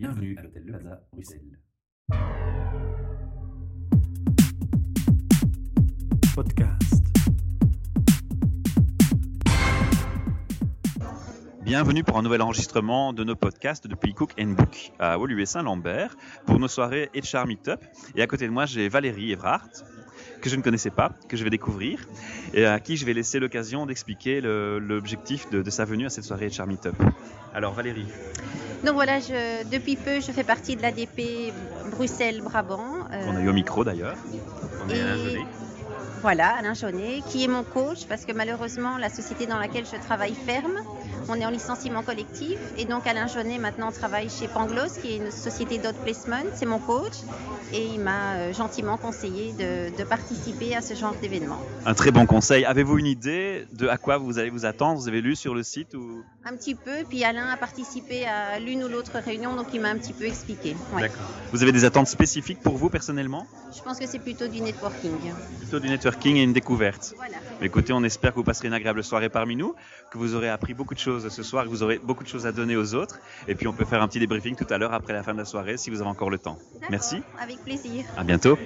Bienvenue à l'hôtel Levaza, Bruxelles. Podcast. Bienvenue pour un nouvel enregistrement de nos podcasts depuis Cook and Book à Woluwe Saint-Lambert pour nos soirées HR Meetup. Et à côté de moi, j'ai Valérie Evrard, que je ne connaissais pas, que je vais découvrir, et à qui je vais laisser l'occasion d'expliquer le- l'objectif de, de sa venue à cette soirée HR Meetup. Alors Valérie, Donc voilà, je, depuis peu, je fais partie de l'ADP Bruxelles-Brabant. euh, on a eu au micro d'ailleurs. On est et- Joly. Voilà, Alain Jaunet, qui est mon coach, parce que malheureusement, la société dans laquelle je travaille ferme. On est en licenciement collectif. Et donc, Alain Jaunet, maintenant, travaille chez Panglos, qui est une société d'out-placement. C'est mon coach. Et il m'a euh, gentiment conseillé de, de participer à ce genre d'événement. Un très bon conseil. Avez-vous une idée de à quoi vous allez vous attendre? Vous avez lu sur le site ou? Un petit peu. Puis Alain a participé à l'une ou l'autre réunion, donc il m'a un petit peu expliqué. Ouais. Vous avez des attentes spécifiques pour vous personnellement? Je pense que c'est plutôt du networking. Plutôt du networking et une découverte. Voilà. Écoutez, on espère que vous passerez une agréable soirée parmi nous, que vous aurez appris beaucoup de choses ce soir, que vous aurez beaucoup de choses à donner aux autres. Et puis on peut faire un petit débriefing tout à l'heure après la fin de la soirée si vous avez encore le temps. Merci, Avec plaisir. à bientôt.